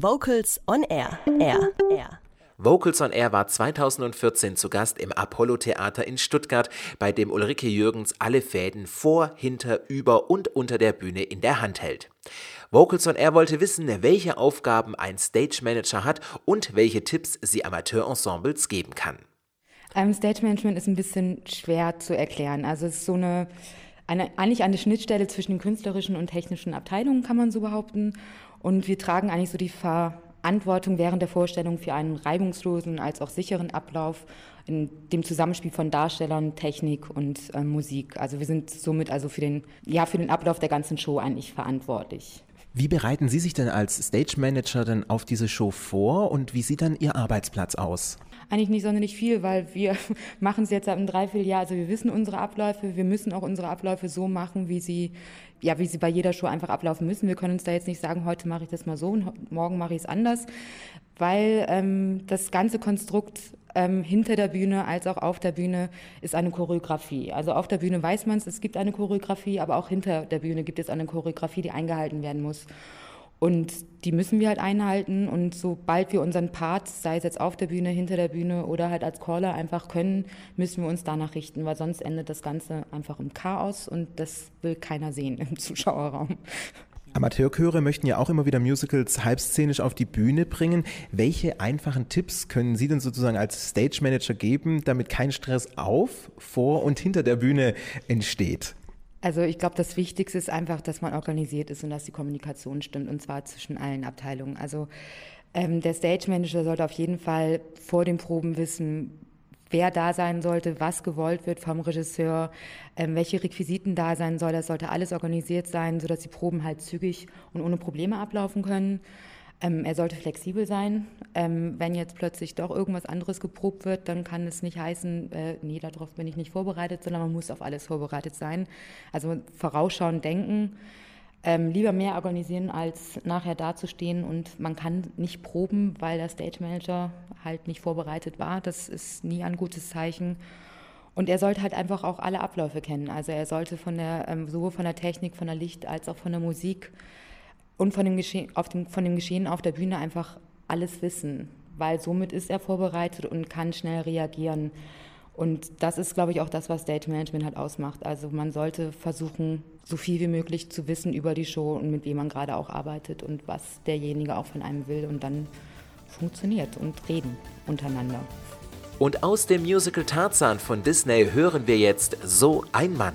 Vocals on Air. Air. Air. Vocals on Air war 2014 zu Gast im Apollo Theater in Stuttgart, bei dem Ulrike Jürgens alle Fäden vor, hinter, über und unter der Bühne in der Hand hält. Vocals on Air wollte wissen, welche Aufgaben ein Stage Manager hat und welche Tipps sie Amateurensembles geben kann. Ähm, Stage Management ist ein bisschen schwer zu erklären. Also es ist so eine, eine, eigentlich eine Schnittstelle zwischen den künstlerischen und technischen Abteilungen, kann man so behaupten. Und wir tragen eigentlich so die Ver Verantwortung während der Vorstellung für einen reibungslosen als auch sicheren Ablauf in dem Zusammenspiel von Darstellern, Technik und äh, Musik. Also wir sind somit also für den, ja, für den Ablauf der ganzen Show eigentlich verantwortlich. Wie bereiten Sie sich denn als Stage Manager denn auf diese Show vor und wie sieht dann Ihr Arbeitsplatz aus? Eigentlich nicht sonderlich viel, weil wir machen es jetzt seit einem Dreivierteljahr. Also wir wissen unsere Abläufe, wir müssen auch unsere Abläufe so machen, wie sie, ja, wie sie bei jeder Show einfach ablaufen müssen. Wir können uns da jetzt nicht sagen, heute mache ich das mal so und morgen mache ich es anders, weil ähm, das ganze Konstrukt ähm, hinter der Bühne als auch auf der Bühne ist eine Choreografie. Also auf der Bühne weiß man es, es gibt eine Choreografie, aber auch hinter der Bühne gibt es eine Choreografie, die eingehalten werden muss. Und die müssen wir halt einhalten. Und sobald wir unseren Part, sei es jetzt auf der Bühne, hinter der Bühne oder halt als Caller einfach können, müssen wir uns danach richten, weil sonst endet das Ganze einfach im Chaos und das will keiner sehen im Zuschauerraum. Amateurchöre möchten ja auch immer wieder Musicals halbszenisch auf die Bühne bringen. Welche einfachen Tipps können Sie denn sozusagen als Stage Manager geben, damit kein Stress auf, vor und hinter der Bühne entsteht? Also ich glaube, das Wichtigste ist einfach, dass man organisiert ist und dass die Kommunikation stimmt und zwar zwischen allen Abteilungen. Also ähm, der Stage Manager sollte auf jeden Fall vor den Proben wissen, wer da sein sollte, was gewollt wird vom Regisseur, ähm, welche Requisiten da sein soll. Das sollte alles organisiert sein, sodass die Proben halt zügig und ohne Probleme ablaufen können. Ähm, er sollte flexibel sein. Ähm, wenn jetzt plötzlich doch irgendwas anderes geprobt wird, dann kann es nicht heißen, äh, nee, darauf bin ich nicht vorbereitet, sondern man muss auf alles vorbereitet sein. Also vorausschauen, denken. Ähm, lieber mehr organisieren, als nachher dazustehen und man kann nicht proben, weil der Stage Manager halt nicht vorbereitet war. Das ist nie ein gutes Zeichen. Und er sollte halt einfach auch alle Abläufe kennen. Also er sollte von der, ähm, sowohl von der Technik, von der Licht als auch von der Musik und von dem, Geschehen, auf dem, von dem Geschehen auf der Bühne einfach alles wissen, weil somit ist er vorbereitet und kann schnell reagieren. Und das ist, glaube ich, auch das, was Stage Management halt ausmacht. Also man sollte versuchen, so viel wie möglich zu wissen über die Show und mit wem man gerade auch arbeitet und was derjenige auch von einem will und dann funktioniert und reden untereinander. Und aus dem Musical Tarzan von Disney hören wir jetzt So ein Mann.